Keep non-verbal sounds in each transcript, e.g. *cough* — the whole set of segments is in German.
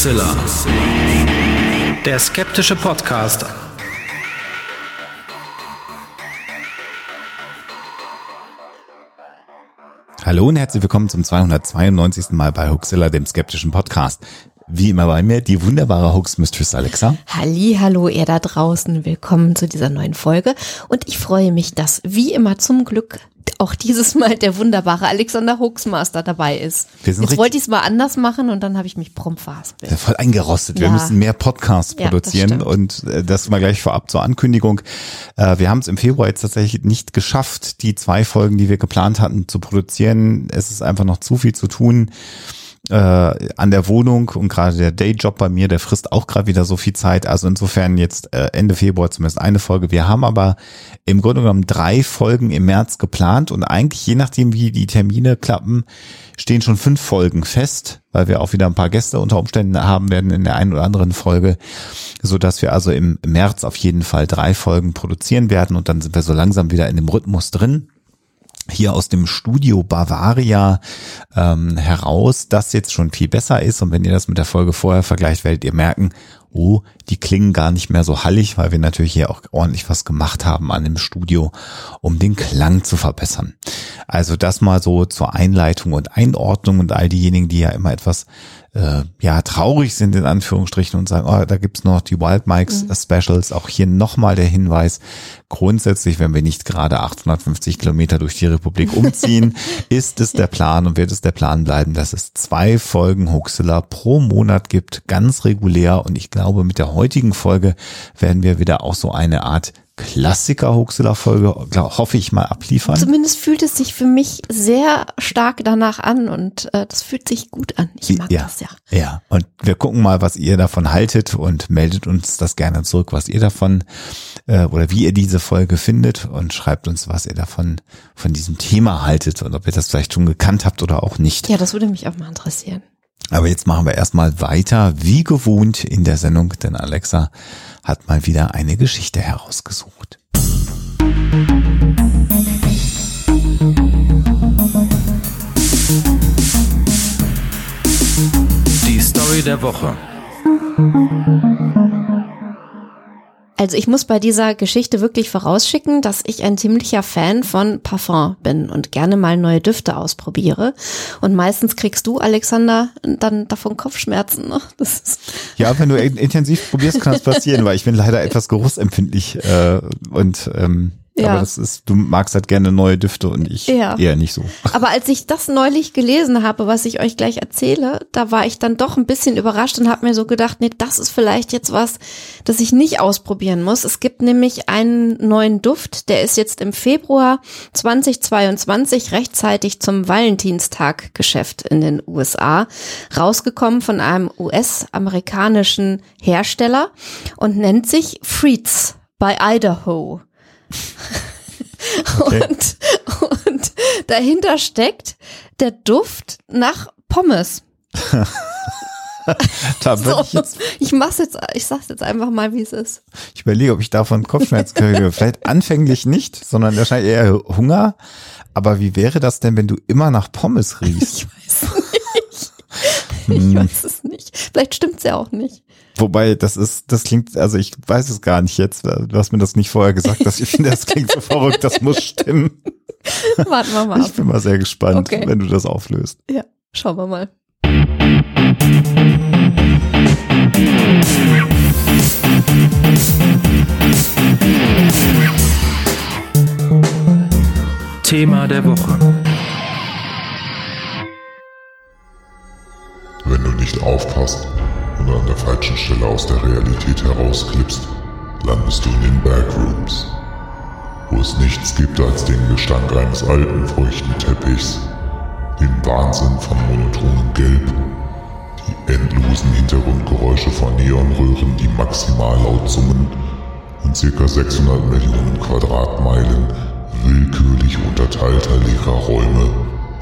Hoaxilla. Der skeptische Podcast. Hallo und herzlich willkommen zum 292. Mal bei Hoaxilla, dem skeptischen Podcast. Wie immer bei mir die wunderbare Hoax Mistress Alexa. Halli, hallo ihr da draußen, willkommen zu dieser neuen Folge und ich freue mich, dass wie immer zum Glück auch dieses Mal der wunderbare Alexander Hoaxmaster dabei ist. Wir sind Jetzt wollte ich es mal anders machen und dann habe ich mich prompt verhaspelt. Ja, voll eingerostet. Wir Ja. müssen mehr Podcasts Ja, das produzieren und äh, das mal gleich vorab zur Ankündigung. Äh, wir haben es im Februar jetzt tatsächlich nicht geschafft, die zwei Folgen, die wir geplant hatten, zu produzieren. Es ist einfach noch zu viel zu tun äh, an der Wohnung und gerade der Dayjob bei mir, der frisst auch gerade wieder so viel Zeit. Also insofern jetzt äh, Ende Februar zumindest eine Folge. Wir haben aber im Grunde genommen drei Folgen im März geplant und eigentlich je nachdem, wie die Termine klappen, stehen schon fünf Folgen fest, weil wir auch wieder ein paar Gäste unter Umständen haben werden in der einen oder anderen Folge, so dass wir also im März auf jeden Fall drei Folgen produzieren werden und dann sind wir so langsam wieder in dem Rhythmus drin hier aus dem Studio Bavaria ähm, heraus, das jetzt schon viel besser ist. Und wenn ihr das mit der Folge vorher vergleicht, werdet ihr merken, oh, die klingen gar nicht mehr so hallig, weil wir natürlich hier auch ordentlich was gemacht haben an dem Studio, um den Klang zu verbessern. Also das mal so zur Einleitung und Einordnung und all diejenigen, die ja immer etwas äh, ja traurig sind in Anführungsstrichen und sagen, oh, da gibt's noch die Wild Mikes Specials. Auch hier nochmal der Hinweis, grundsätzlich, wenn wir nicht gerade 850 Kilometer durch die Republik umziehen, *laughs* ist es der Plan und wird es der Plan bleiben, dass es zwei Folgen Huxilla pro Monat gibt, ganz regulär. Und ich glaube, mit der heutigen Folge werden wir wieder auch so eine Art Klassiker-Huxilla-Folge, glaub- hoffe ich mal, abliefern. Zumindest fühlt es sich für mich sehr stark danach an und äh, das fühlt sich gut an. Ich mag ja, das ja. Ja, und wir gucken mal, was ihr davon haltet und meldet uns das gerne zurück, was ihr davon äh, oder wie ihr diese Folge findet und schreibt uns, was ihr davon von diesem Thema haltet und ob ihr das vielleicht schon gekannt habt oder auch nicht. Ja, das würde mich auch mal interessieren. Aber jetzt machen wir erstmal weiter, wie gewohnt in der Sendung, denn Alexa hat mal wieder eine Geschichte herausgesucht. Die Story der Woche. Also ich muss bei dieser Geschichte wirklich vorausschicken, dass ich ein ziemlicher Fan von Parfum bin und gerne mal neue Düfte ausprobiere. Und meistens kriegst du, Alexander, dann davon Kopfschmerzen. Ne? Das Ja, wenn du in- intensiv probierst, kann es *laughs* passieren, weil ich bin leider etwas geruchsempfindlich äh, und ähm, Ja. aber das ist, du magst halt gerne neue Düfte und ich Ja. eher nicht so. *laughs* aber als ich das neulich gelesen habe, was ich euch gleich erzähle, da war ich dann doch ein bisschen überrascht und habe mir so gedacht, nee, das ist vielleicht jetzt was, das ich nicht ausprobieren muss. Es gibt nämlich einen neuen Duft, der ist jetzt im Februar 2022 rechtzeitig zum Valentinstag-Geschäft in den USA rausgekommen von einem US-amerikanischen Hersteller und nennt sich Freets bei Idaho. *laughs* Okay. Und, und dahinter steckt der Duft nach Pommes. *laughs* Da So, ich jetzt ich mach's jetzt, ich sag's jetzt einfach mal, wie es ist. Ich überlege, ob ich davon Kopfschmerzen kriege. Vielleicht anfänglich nicht, sondern wahrscheinlich eher Hunger. Aber wie wäre das denn, wenn du immer nach Pommes riechst? *laughs* Ich weiß nicht. Ich weiß es nicht. Vielleicht stimmt's ja auch nicht. Wobei, das ist, das klingt, also ich weiß es gar nicht jetzt. Du hast mir das nicht vorher gesagt, dass ich finde, das klingt so verrückt, das muss stimmen. *laughs* Warten wir mal ab. Ich bin mal sehr gespannt, Okay. wenn du das auflöst. Ja, schauen wir mal. Thema der Woche. Stelle aus der Realität herausklippst, landest du in den Backrooms, wo es nichts gibt als den Gestank eines alten, feuchten Teppichs, den Wahnsinn von monotonem Gelb, die endlosen Hintergrundgeräusche von Neonröhren, die maximal laut summen und ca. 600 Millionen Quadratmeilen willkürlich unterteilter leerer Räume,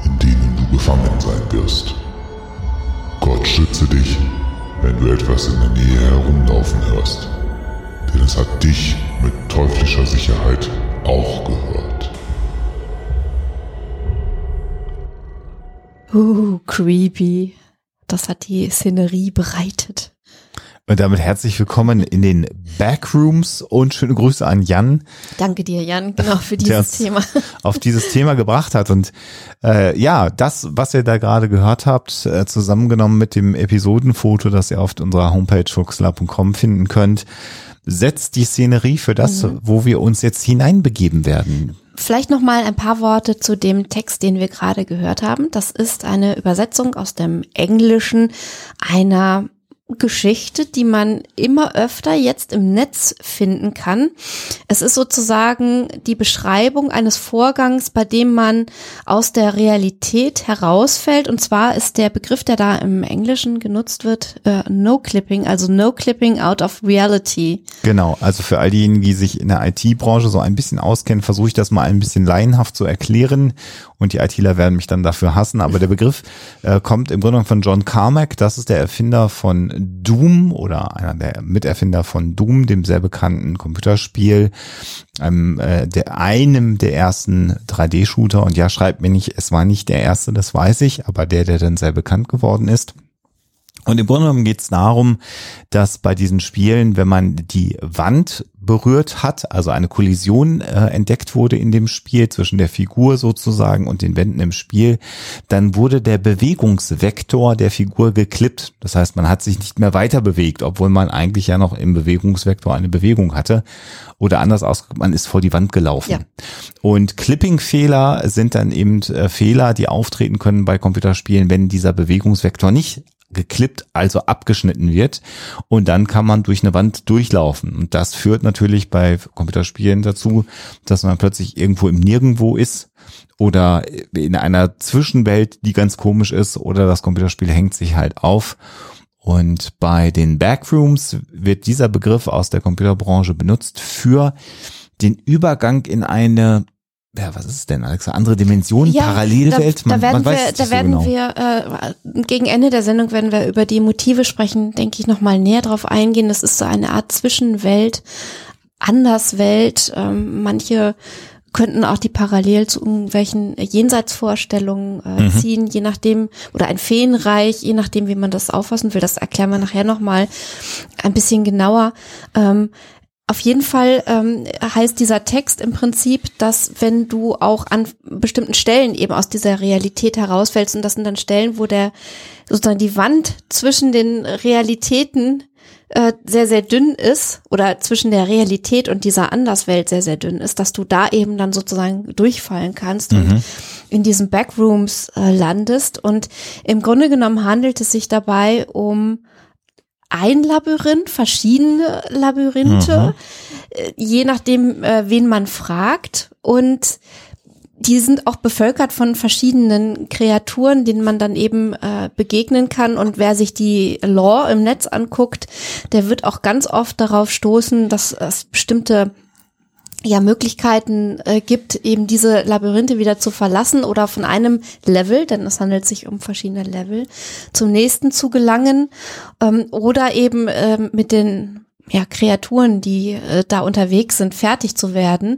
in denen du gefangen sein wirst. Gott schütze dich, wenn du etwas in der Nähe herumlaufen hörst. Denn es hat dich mit teuflischer Sicherheit auch gehört. Uh, creepy. das hat die Szenerie bereitet. Und damit herzlich willkommen in den Backrooms und schöne Grüße an Jan. Danke dir, Jan, genau für *laughs* dieses Thema. *laughs* Auf dieses Thema gebracht hat. Und äh, ja, das, was ihr da gerade gehört habt, äh, zusammengenommen mit dem Episodenfoto, das ihr auf unserer Homepage fuchsler.com finden könnt, setzt die Szenerie für das, mhm. wo wir uns jetzt hineinbegeben werden. Vielleicht noch mal ein paar Worte zu dem Text, den wir gerade gehört haben. Das ist eine Übersetzung aus dem Englischen einer Geschichte, die man immer öfter jetzt im Netz finden kann. Es ist sozusagen die Beschreibung eines Vorgangs, bei dem man aus der Realität herausfällt. Und zwar ist der Begriff, der da im Englischen genutzt wird, äh, No Clipping, also No Clipping out of Reality. Genau, also für all diejenigen, die sich in der IT-Branche so ein bisschen auskennen, versuche ich das mal ein bisschen laienhaft zu erklären. Und die ITler werden mich dann dafür hassen. Aber der *laughs* Begriff äh, kommt im Grunde von John Carmack. Das ist der Erfinder von Doom oder einer der Miterfinder von Doom, dem sehr bekannten Computerspiel, einem, äh, der, einem der ersten 3D-Shooter. Und ja, schreibt mir nicht, es war nicht der erste, das weiß ich, aber der, der dann sehr bekannt geworden ist. Und im Grunde genommen geht es darum, dass bei diesen Spielen, wenn man die Wand berührt hat, also eine Kollision äh, entdeckt wurde in dem Spiel zwischen der Figur sozusagen und den Wänden im Spiel, dann wurde der Bewegungsvektor der Figur geklippt. Das heißt, man hat sich nicht mehr weiter bewegt, obwohl man eigentlich ja noch im Bewegungsvektor eine Bewegung hatte. Oder anders ausgedrückt, man ist vor die Wand gelaufen. Ja. Und Clipping-Fehler sind dann eben äh, Fehler, die auftreten können bei Computerspielen, wenn dieser Bewegungsvektor nicht geklippt, also abgeschnitten wird. Und dann kann man durch eine Wand durchlaufen. Und das führt natürlich bei Computerspielen dazu, dass man plötzlich irgendwo im Nirgendwo ist oder in einer Zwischenwelt, die ganz komisch ist, oder das Computerspiel hängt sich halt auf. Und bei den Backrooms wird dieser Begriff aus der Computerbranche benutzt für den Übergang in eine ja, was ist es denn, Alexa? Andere Dimensionen, ja, Parallelwelt? Man, da werden man wir, da werden so genau. wir äh, gegen Ende der Sendung, wenn wir über die Motive sprechen, denke ich nochmal näher drauf eingehen. Das ist so eine Art Zwischenwelt, Anderswelt. Ähm, manche könnten auch die parallel zu irgendwelchen Jenseitsvorstellungen äh, mhm. ziehen, je nachdem, oder ein Feenreich, je nachdem, wie man das auffassen will. Das erklären wir nachher nochmal ein bisschen genauer. Ähm, auf jeden Fall ähm, heißt dieser Text im Prinzip, dass wenn du auch an bestimmten Stellen eben aus dieser Realität herausfällst, und das sind dann Stellen, wo der sozusagen die Wand zwischen den Realitäten äh, sehr, sehr dünn ist oder zwischen der Realität und dieser Anderswelt sehr, sehr dünn ist, dass du da eben dann sozusagen durchfallen kannst mhm. und in diesen Backrooms äh, landest. Und im Grunde genommen handelt es sich dabei um ein Labyrinth, verschiedene Labyrinthe, mhm. je nachdem, äh, wen man fragt. Und die sind auch bevölkert von verschiedenen Kreaturen, denen man dann eben äh, begegnen kann. Und wer sich die Lore im Netz anguckt, der wird auch ganz oft darauf stoßen, dass es bestimmte ja Möglichkeiten äh, gibt, eben diese Labyrinthe wieder zu verlassen oder von einem Level, denn es handelt sich um verschiedene Level, zum nächsten zu gelangen ähm, oder eben ähm, mit den ja, Kreaturen, die äh, da unterwegs sind, fertig zu werden.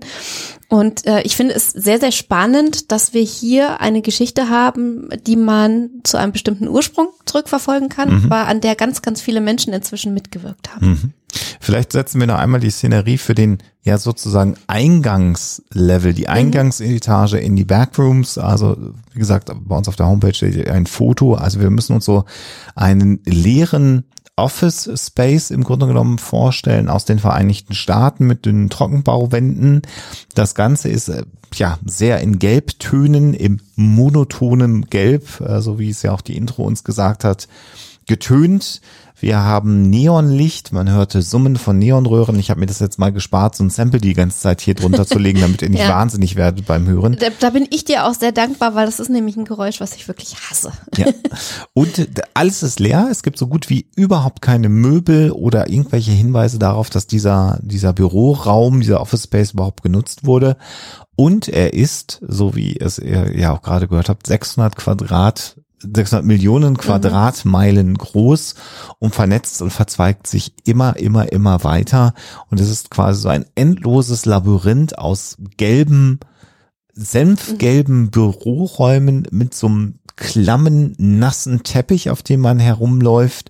Und äh, ich finde es sehr, sehr spannend, dass wir hier eine Geschichte haben, die man zu einem bestimmten Ursprung zurückverfolgen kann, mhm. aber an der ganz, ganz viele Menschen inzwischen mitgewirkt haben. Mhm. Vielleicht setzen wir noch einmal die Szenerie für den ja sozusagen Eingangslevel, die mhm. Eingangsetage in die Backrooms. Also wie gesagt, bei uns auf der Homepage steht ein Foto. Also wir müssen uns so einen leeren Office Space im Grunde genommen vorstellen aus den Vereinigten Staaten mit dünnen Trockenbauwänden. Das Ganze ist äh, ja sehr in Gelbtönen, im monotonen Gelb, äh, so wie es ja auch die Intro uns gesagt hat, getönt. Wir haben Neonlicht, man hörte Summen von Neonröhren. Ich habe mir das jetzt mal gespart, so ein Sample die ganze Zeit hier drunter zu legen, damit ihr nicht *laughs* ja. wahnsinnig werdet beim Hören. Da, da, bin ich dir auch sehr dankbar, weil das ist nämlich ein Geräusch, was ich wirklich hasse. Ja. Und alles ist leer. Es gibt so gut wie überhaupt keine Möbel oder irgendwelche Hinweise darauf, dass dieser, dieser Büroraum, dieser Office Space überhaupt genutzt wurde. Und er ist, so wie es ihr ja auch gerade gehört habt, 600 Quadrat 600 Millionen Quadratmeilen groß und vernetzt und verzweigt sich immer, immer, immer weiter. Und es ist quasi so ein endloses Labyrinth aus gelben senfgelben Büroräumen mit so einem klammen, nassen Teppich, auf dem man herumläuft.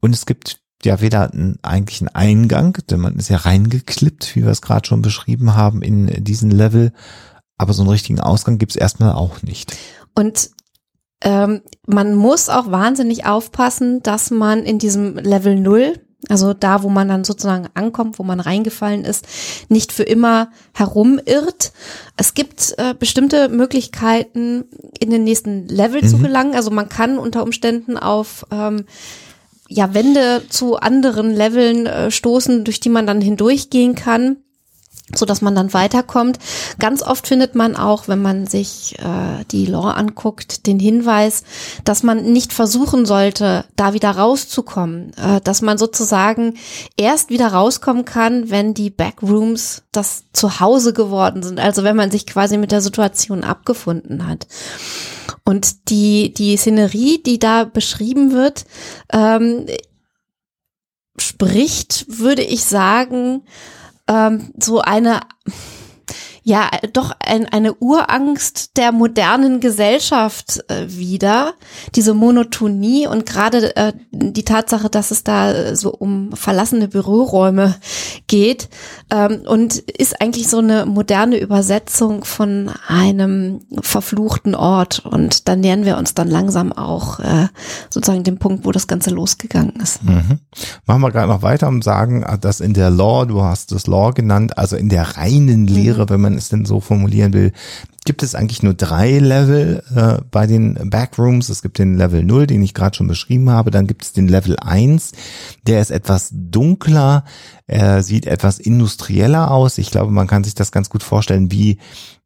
Und es gibt ja weder einen eigentlichen Eingang, denn man ist ja reingeklippt, wie wir es gerade schon beschrieben haben, in diesen Level. Aber so einen richtigen Ausgang gibt es erstmal auch nicht. Und ähm, man muss auch wahnsinnig aufpassen, dass man in diesem Level Null, also da, wo man dann sozusagen ankommt, wo man reingefallen ist, nicht für immer herumirrt. Es gibt äh, bestimmte Möglichkeiten, in den nächsten Level mhm. zu gelangen. Also man kann unter Umständen auf ähm, ja, Wände zu anderen Leveln äh, stoßen, durch die man dann hindurchgehen kann so dass man dann weiterkommt. Ganz oft findet man auch, wenn man sich äh, die Lore anguckt, den Hinweis, dass man nicht versuchen sollte, da wieder rauszukommen, äh, dass man sozusagen erst wieder rauskommen kann, wenn die Backrooms das Zuhause geworden sind, also wenn man sich quasi mit der Situation abgefunden hat. Und die die Szenerie, die da beschrieben wird, ähm, spricht, würde ich sagen, ähm, so eine ja doch ein, eine Urangst der modernen Gesellschaft äh, wieder, diese Monotonie und gerade äh, die Tatsache, dass es da so um verlassene Büroräume geht ähm, und ist eigentlich so eine moderne Übersetzung von einem verfluchten Ort und dann nähern wir uns dann langsam auch äh, sozusagen dem Punkt, wo das Ganze losgegangen ist. Mhm. Machen wir gerade noch weiter und sagen, dass in der Law, du hast das Law genannt, also in der reinen Lehre, mhm. wenn man man es denn so formulieren will, gibt es eigentlich nur drei Level äh, bei den Backrooms. Es gibt den Level 0, den ich gerade schon beschrieben habe. Dann gibt es den Level 1, der ist etwas dunkler, er sieht etwas industrieller aus. Ich glaube, man kann sich das ganz gut vorstellen, wie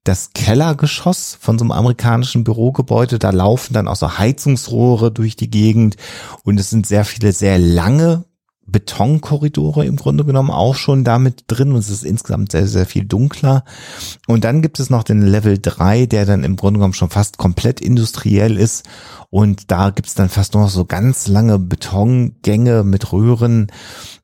das Kellergeschoss von so einem amerikanischen Bürogebäude. Da laufen dann auch so Heizungsrohre durch die Gegend und es sind sehr viele sehr lange Betonkorridore im Grunde genommen auch schon damit drin und es ist insgesamt sehr, sehr viel dunkler. Und dann gibt es noch den Level 3, der dann im Grunde genommen schon fast komplett industriell ist und da gibt es dann fast noch so ganz lange Betongänge mit Röhren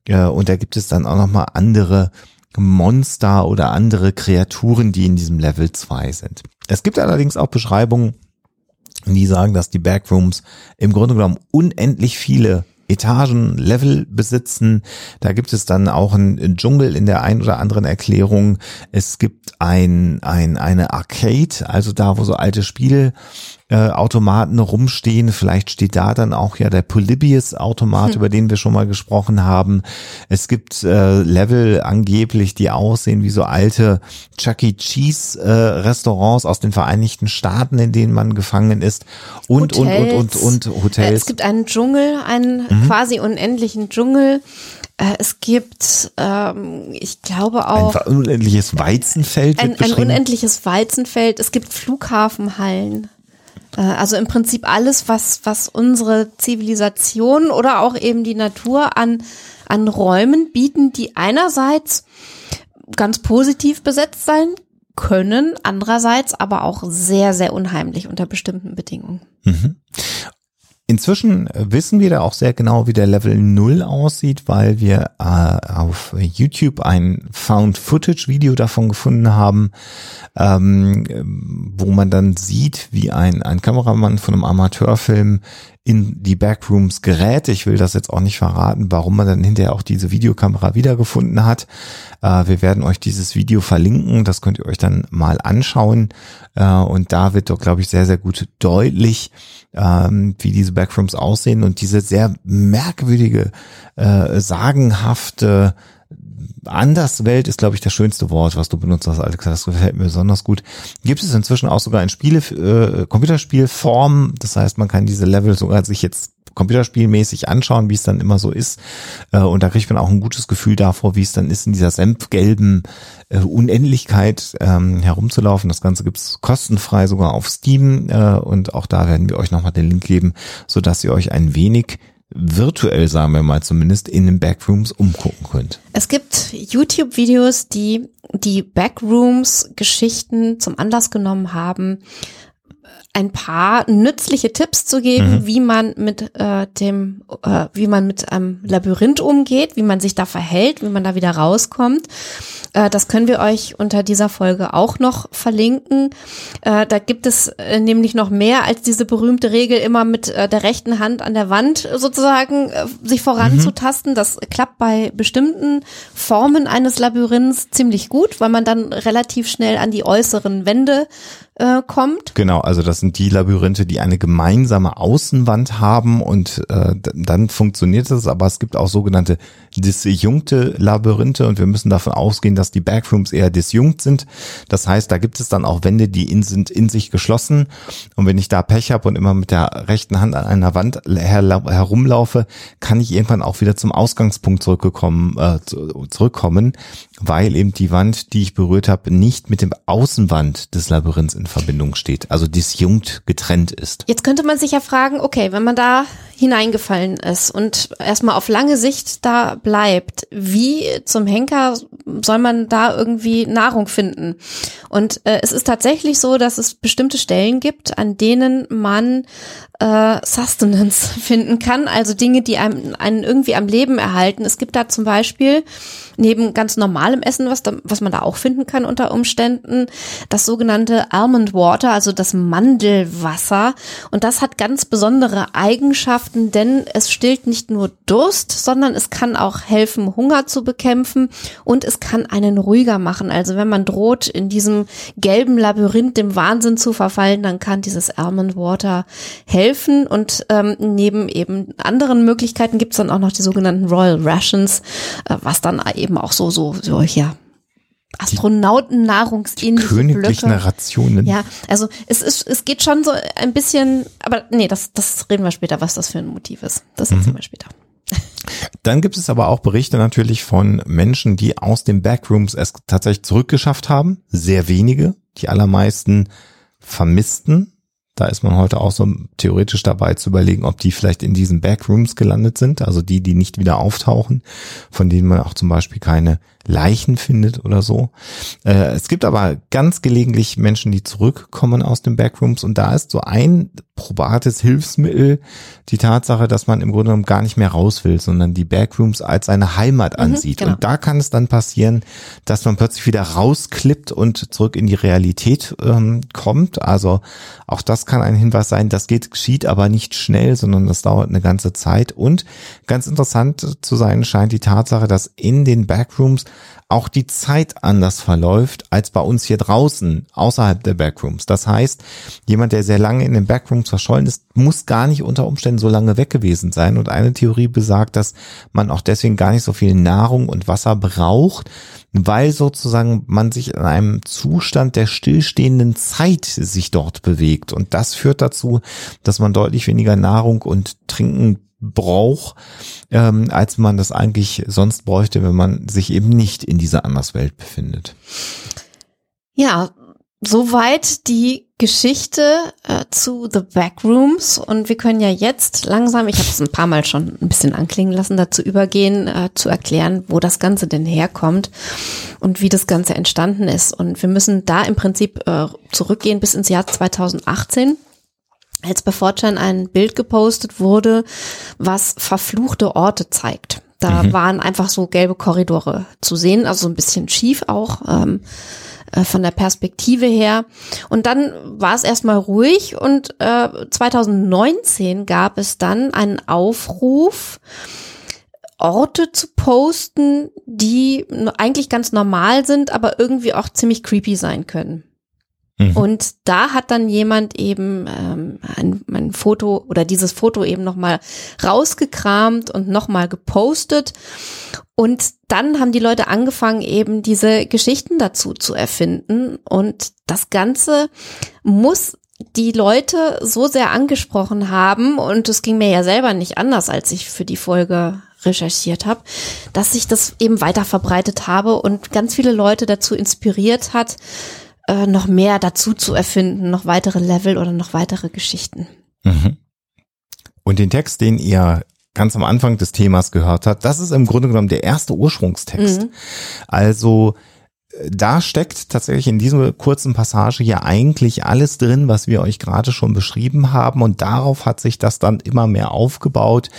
und da gibt es dann auch nochmal andere Monster oder andere Kreaturen, die in diesem Level 2 sind. Es gibt allerdings auch Beschreibungen, die sagen, dass die Backrooms im Grunde genommen unendlich viele Etagen, Level besitzen. Da gibt es dann auch einen Dschungel in der ein oder anderen Erklärung. Es gibt ein, ein, eine Arcade, also da, wo so alte Spiele äh, Automaten rumstehen. Vielleicht steht da dann auch ja der Polybius-Automat, hm. über den wir schon mal gesprochen haben. Es gibt äh, Level angeblich, die aussehen wie so alte Chuck E. Cheese äh, Restaurants aus den Vereinigten Staaten, in denen man gefangen ist. Und, Hotels. und, und, und, und Hotels. Es gibt einen Dschungel, einen mhm. quasi unendlichen Dschungel. Äh, es gibt, ähm, ich glaube auch. Ein unendliches Weizenfeld. Ein, ein unendliches Weizenfeld. Es gibt Flughafenhallen. Äh, also im Prinzip alles, was, was unsere Zivilisation oder auch eben die Natur an, an Räumen bieten, die einerseits ganz positiv besetzt sein können, andererseits aber auch sehr, sehr unheimlich unter bestimmten Bedingungen. Mhm. Inzwischen wissen wir da auch sehr genau, wie der Level 0 aussieht, weil wir äh, auf YouTube ein Found-Footage-Video davon gefunden haben, ähm, wo man dann sieht, wie ein, ein Kameramann von einem Amateurfilm in die Backrooms gerät. Ich will das jetzt auch nicht verraten, warum man dann hinterher auch diese Videokamera wiedergefunden hat. Äh, wir werden euch dieses Video verlinken, das könnt ihr euch dann mal anschauen. Äh, und da wird doch, glaube ich, sehr, sehr gut deutlich, ähm, wie diese Backrooms aussehen und diese sehr merkwürdige, äh, sagenhafte Anderswelt ist, glaube ich, das schönste Wort, was du benutzt hast, Alex. Das gefällt mir besonders gut. Gibt es inzwischen auch sogar in Spiele, äh, Computerspielform. Das heißt, man kann diese Level sogar sich jetzt computerspielmäßig anschauen, wie es dann immer so ist. Äh, und da kriegt man auch ein gutes Gefühl davor, wie es dann ist, in dieser senfgelben äh, Unendlichkeit ähm, herumzulaufen. Das Ganze gibt's kostenfrei sogar auf Steam. Äh, und auch da werden wir euch nochmal den Link geben, so dass ihr euch ein wenig virtuell, sagen wir mal zumindest, in den Backrooms umgucken könnt. Es gibt YouTube-Videos, die die Backrooms-Geschichten zum Anlass genommen haben, ein paar nützliche Tipps zu geben, Mhm. wie man mit äh, dem, äh, wie man mit einem Labyrinth umgeht, wie man sich da verhält, wie man da wieder rauskommt. Äh, das können wir euch unter dieser Folge auch noch verlinken. Äh, da gibt es äh, nämlich noch mehr als diese berühmte Regel, immer mit äh, der rechten Hand an der Wand sozusagen äh, sich voranzutasten. Das klappt bei bestimmten Formen eines Labyrinths ziemlich gut, weil man dann relativ schnell an die äußeren Wände äh, kommt. Genau, also das sind die Labyrinthe, die eine gemeinsame Außenwand haben und äh, dann funktioniert es, aber es gibt auch sogenannte disjunkte Labyrinthe und wir müssen davon ausgehen, dass die Backrooms eher disjunkt sind. Das heißt, da gibt es dann auch Wände, die in, sind in sich geschlossen und wenn ich da Pech habe und immer mit der rechten Hand an einer Wand herla- herumlaufe, kann ich irgendwann auch wieder zum Ausgangspunkt zurückgekommen, äh, zu- zurückkommen, weil eben die Wand, die ich berührt habe, nicht mit dem Außenwand des Labyrinths in Verbindung steht, also disjunkt getrennt ist. Jetzt könnte man sich ja fragen, okay, wenn man da hineingefallen ist und erstmal auf lange Sicht da bleibt, wie zum Henker soll man da irgendwie Nahrung finden? Und äh, es ist tatsächlich so, dass es bestimmte Stellen gibt, an denen man äh, Sustenance *laughs* finden kann, also Dinge, die einem, einen irgendwie am Leben erhalten. Es gibt da zum Beispiel neben ganz normalem Essen, was, da, was man da auch finden kann unter Umständen, das sogenannte Almond Water, also das Mandelwasser. Und das hat ganz besondere Eigenschaften, denn es stillt nicht nur Durst, sondern es kann auch helfen, Hunger zu bekämpfen und es kann einen ruhiger machen. Also wenn man droht, in diesem gelben Labyrinth dem Wahnsinn zu verfallen, dann kann dieses Almond Water helfen. Und ähm, neben eben anderen Möglichkeiten gibt es dann auch noch die sogenannten Royal Rations, äh, was dann eben auch so, so, so, ja, Astronautennahrungsähnliche Königlichen Blöcke. Rationen. Ja, also es ist, es geht schon so ein bisschen, aber nee, das, das reden wir später, was das für ein Motiv ist. Das Mhm. erzählen wir später. Dann gibt es aber auch Berichte natürlich von Menschen, die aus den Backrooms es tatsächlich zurückgeschafft haben. Sehr wenige, die allermeisten vermissten. Da ist man heute auch so theoretisch dabei zu überlegen, ob die vielleicht in diesen Backrooms gelandet sind, also die, die nicht wieder auftauchen, von denen man auch zum Beispiel keine Leichen findet oder so. Äh, es gibt aber ganz gelegentlich Menschen, die zurückkommen aus den Backrooms und da ist so ein probates Hilfsmittel die Tatsache, dass man im Grunde genommen gar nicht mehr raus will, sondern die Backrooms als seine Heimat ansieht. genau. Und da kann es dann passieren, dass man plötzlich wieder rausklippt und zurück in die Realität ähm, kommt. Also auch das kann ein Hinweis sein. Das geht, geschieht aber nicht schnell, sondern das dauert eine ganze Zeit. Und ganz interessant zu sein scheint die Tatsache, dass in den Backrooms auch die Zeit anders verläuft als bei uns hier draußen außerhalb der Backrooms. Das heißt, jemand, der sehr lange in den Backrooms verschollen ist, muss gar nicht unter Umständen so lange weg gewesen sein. Und eine Theorie besagt, dass man auch deswegen gar nicht so viel Nahrung und Wasser braucht, weil sozusagen man sich in einem Zustand der stillstehenden Zeit sich dort bewegt. Und das führt dazu, dass man deutlich weniger Nahrung und Trinken braucht, ähm, als man das eigentlich sonst bräuchte, wenn man sich eben nicht in dieser Anderswelt befindet. Ja, soweit die Geschichte äh, zu The Backrooms und wir können ja jetzt langsam, ich habe es ein paar Mal schon ein bisschen anklingen lassen, dazu übergehen, äh, zu erklären, wo das Ganze denn herkommt und wie das Ganze entstanden ist. Und wir müssen da im Prinzip äh, zurückgehen bis ins Jahr 2018 als bei Fortran ein Bild gepostet wurde, was verfluchte Orte zeigt. Da waren einfach so gelbe Korridore zu sehen, also so ein bisschen schief auch ähm, äh, von der Perspektive her. Und dann war es erstmal ruhig und äh, 2019 gab es dann einen Aufruf, Orte zu posten, die eigentlich ganz normal sind, aber irgendwie auch ziemlich creepy sein können. Mhm. Und da hat dann jemand eben ähm, ein, ein Foto oder dieses Foto eben nochmal rausgekramt und nochmal gepostet. Und dann haben die Leute angefangen, eben diese Geschichten dazu zu erfinden. Und das Ganze muss die Leute so sehr angesprochen haben, und es ging mir ja selber nicht anders, als ich für die Folge recherchiert habe, dass ich das eben weiter verbreitet habe und ganz viele Leute dazu inspiriert hat, äh, noch mehr dazu zu erfinden, noch weitere Level oder noch weitere Geschichten. Mhm. Und den Text, den ihr ganz am Anfang des Themas gehört habt, das ist im Grunde genommen der erste Ursprungstext. Mhm. Also da steckt tatsächlich in dieser kurzen Passage ja eigentlich alles drin, was wir euch gerade schon beschrieben haben. Und darauf hat sich das dann immer mehr aufgebaut.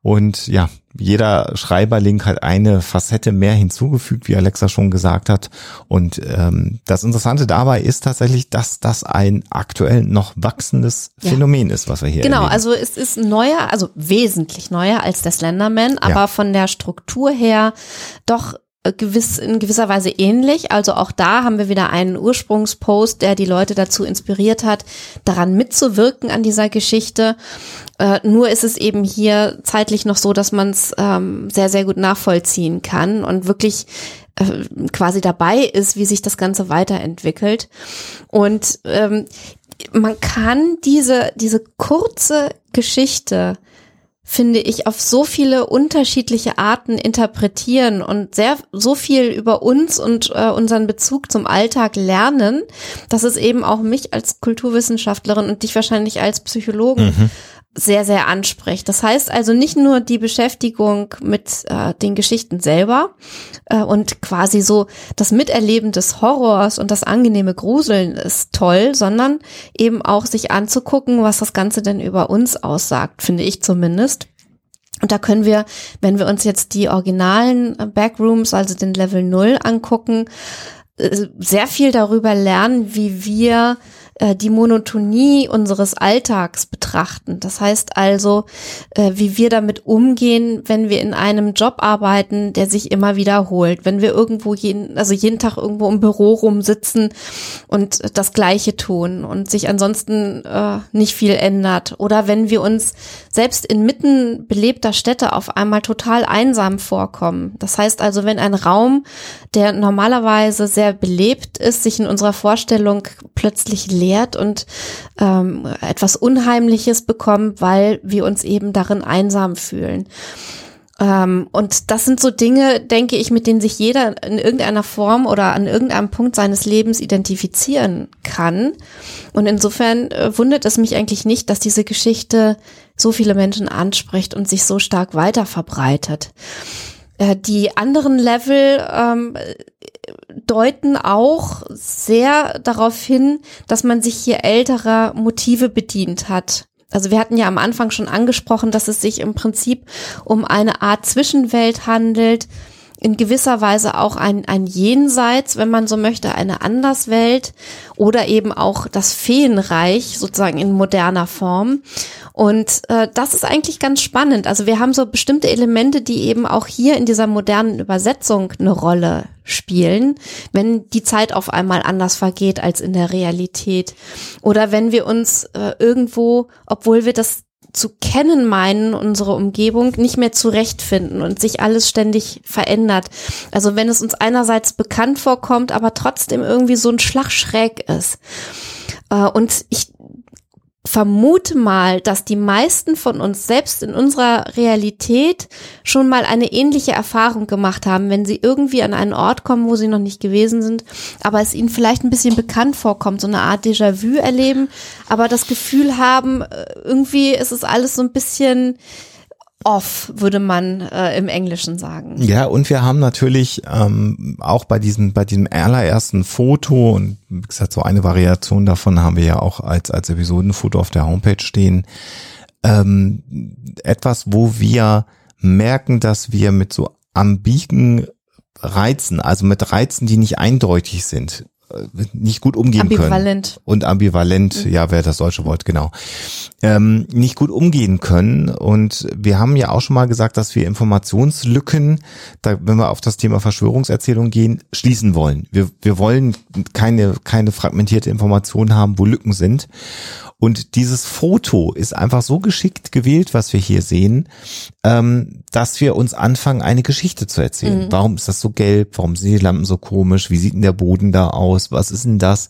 Und ja, jeder Schreiberlink hat eine Facette mehr hinzugefügt, wie Alexa schon gesagt hat. Und ähm, das Interessante dabei ist tatsächlich, dass das ein aktuell noch wachsendes Ja. Phänomen ist, was wir hier Genau, erleben. also es ist neuer, also wesentlich neuer als der Slenderman, aber Ja. von der Struktur her doch gewiss, in gewisser Weise ähnlich. Also auch da haben wir wieder einen Ursprungspost, der die Leute dazu inspiriert hat, daran mitzuwirken an dieser Geschichte. Äh, nur ist es eben hier zeitlich noch so, dass man es ähm, sehr, sehr gut nachvollziehen kann und wirklich äh, quasi dabei ist, wie sich das Ganze weiterentwickelt. Und ähm, man kann diese, diese kurze Geschichte finde ich, auf so viele unterschiedliche Arten interpretieren und sehr so viel über uns und äh, unseren Bezug zum Alltag lernen, dass es eben auch mich als Kulturwissenschaftlerin und dich wahrscheinlich als Psychologen sehr, sehr anspricht. Das heißt also nicht nur die Beschäftigung mit äh, den Geschichten selber äh, und quasi so das Miterleben des Horrors und das angenehme Gruseln ist toll, sondern eben auch sich anzugucken, was das Ganze denn über uns aussagt, finde ich zumindest. Und da können wir, wenn wir uns jetzt die originalen äh, Backrooms, also den Level 0 angucken, äh, sehr viel darüber lernen, wie wir äh, die Monotonie unseres Alltags betrachten. Das heißt also, äh, wie wir damit umgehen, wenn wir in einem Job arbeiten, der sich immer wiederholt, wenn wir irgendwo jeden, also jeden Tag irgendwo im Büro rumsitzen und das Gleiche tun und sich ansonsten äh, nicht viel ändert. Oder wenn wir uns selbst inmitten belebter Städte auf einmal total einsam vorkommen. Das heißt also, wenn ein Raum, der normalerweise sehr belebt ist, sich in unserer Vorstellung plötzlich leert und ähm, etwas Unheimliches bekommt, weil wir uns eben darin einsam fühlen. Ähm, und das sind so Dinge, denke ich, mit denen sich jeder in irgendeiner Form oder an irgendeinem Punkt seines Lebens identifizieren kann. Und insofern äh, wundert es mich eigentlich nicht, dass diese Geschichte so viele Menschen anspricht und sich so stark weiter verbreitet. Äh, die anderen Level ähm, deuten auch sehr darauf hin, dass man sich hier älterer Motive bedient hat. Also wir hatten ja am Anfang schon angesprochen, dass es sich im Prinzip um eine Art Zwischenwelt handelt, in gewisser Weise auch ein, ein Jenseits, wenn man so möchte, eine Anderswelt oder eben auch das Feenreich sozusagen in moderner Form. Und äh, das ist eigentlich ganz spannend. Also wir haben so bestimmte Elemente, die eben auch hier in dieser modernen Übersetzung eine Rolle spielen, wenn die Zeit auf einmal anders vergeht als in der Realität. Oder wenn wir uns äh, irgendwo, obwohl wir das zu kennen meinen, unsere Umgebung, nicht mehr zurechtfinden und sich alles ständig verändert. Also wenn es uns einerseits bekannt vorkommt, aber trotzdem irgendwie so ein Schlag schräg ist. Äh, Und ich vermute mal, dass die meisten von uns selbst in unserer Realität schon mal eine ähnliche Erfahrung gemacht haben, wenn sie irgendwie an einen Ort kommen, wo sie noch nicht gewesen sind, aber es ihnen vielleicht ein bisschen bekannt vorkommt, so eine Art Déjà-vu erleben, aber das Gefühl haben, äh, irgendwie ist es alles so ein bisschen off, würde man äh, im Englischen sagen. Ja, und wir haben natürlich ähm, auch bei diesem, bei diesem allerersten Foto und wie gesagt, so eine Variation davon haben wir ja auch als, als Episodenfoto auf der Homepage stehen, ähm, etwas, wo wir merken, dass wir mit so ambigen Reizen, also mit Reizen, die nicht eindeutig sind, nicht gut umgehen können. Ambivalent. Und ambivalent, ja, wäre das deutsche Wort, genau. Ähm, nicht gut umgehen können. Und wir haben ja auch schon mal gesagt, dass wir Informationslücken, da, wenn wir auf das Thema Verschwörungserzählung gehen, schließen wollen. Wir, wir wollen keine, keine fragmentierte Information haben, wo Lücken sind. Und dieses Foto ist einfach so geschickt gewählt, was wir hier sehen, ähm, dass wir uns anfangen, eine Geschichte zu erzählen. Warum ist das so gelb? Warum sind die Lampen so komisch? Wie sieht denn der Boden da aus? Was ist denn das?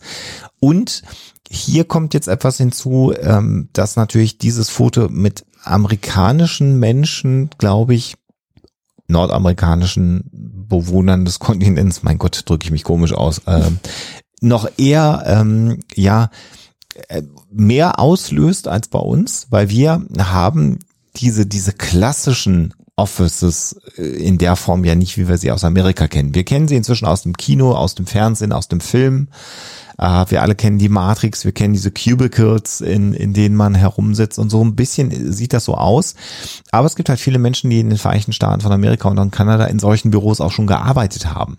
Und hier kommt jetzt etwas hinzu, ähm, dass natürlich dieses Foto mit amerikanischen Menschen, glaube ich, nordamerikanischen Bewohnern des Kontinents, mein Gott, drücke ich mich komisch aus, ähm, noch eher, ähm, ja, äh, mehr auslöst als bei uns, weil wir haben diese, diese klassischen Offices äh, in der Form ja nicht, wie wir sie aus Amerika kennen. Wir kennen sie inzwischen aus dem Kino, aus dem Fernsehen, aus dem Film. Äh, wir alle kennen die Matrix, wir kennen diese Cubicles, in, in denen man herumsitzt und so ein bisschen sieht das so aus. Aber es gibt halt viele Menschen, die in den Vereinigten Staaten von Amerika und in Kanada in solchen Büros auch schon gearbeitet haben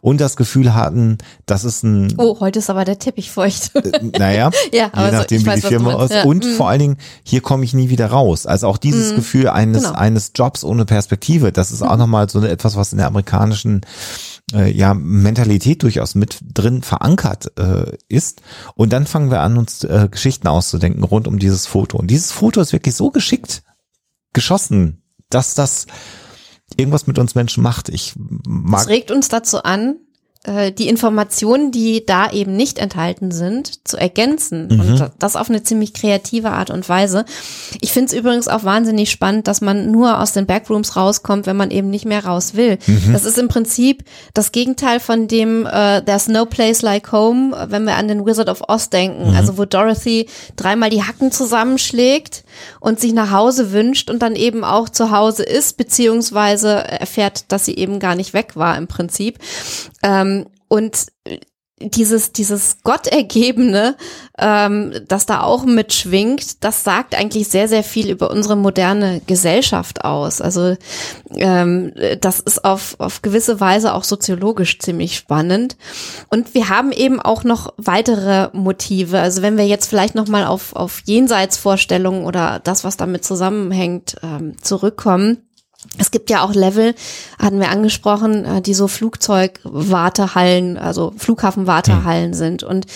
und das Gefühl hatten, das ist ein Oh, heute ist aber der Teppich feucht. äh, naja, *laughs* Ja, je so, nachdem, ich wie weiß, die Firma aus. Ja. Und Mhm. vor allen Dingen, hier komme ich nie wieder raus. Also auch dieses Gefühl eines, Genau. eines Jobs ohne Perspektive, das ist auch nochmal so etwas, was in der amerikanischen äh, ja, Mentalität durchaus mit drin verankert äh, ist. Und dann fangen wir an, uns äh, Geschichten auszudenken rund um dieses Foto. Und dieses Foto ist wirklich so geschickt geschossen, dass das irgendwas mit uns Menschen macht. Ich mag Es regt uns dazu an, äh, die Informationen, die da eben nicht enthalten sind, zu ergänzen. Mhm. Und das auf eine ziemlich kreative Art und Weise. Ich finde es übrigens auch wahnsinnig spannend, dass man nur aus den Backrooms rauskommt, wenn man eben nicht mehr raus will. Mhm. Das ist im Prinzip das Gegenteil von dem äh, There's no place like home, wenn wir an den Wizard of Oz denken. Mhm. Also wo Dorothy dreimal die Hacken zusammenschlägt und sich nach Hause wünscht und dann eben auch zu Hause ist, beziehungsweise erfährt, dass sie eben gar nicht weg war im Prinzip. Ähm, und dieses, dieses Gottergebene, ähm, das da auch mitschwingt, das sagt eigentlich sehr, sehr viel über unsere moderne Gesellschaft aus. Also ähm, das ist auf, auf gewisse Weise auch soziologisch ziemlich spannend. Und wir haben eben auch noch weitere Motive. Also wenn wir jetzt vielleicht nochmal auf, auf Jenseitsvorstellungen oder das, was damit zusammenhängt, ähm, zurückkommen. Es gibt ja auch Level, hatten wir angesprochen, äh, die so Flugzeugwartehallen, also Flughafenwartehallen sind. Und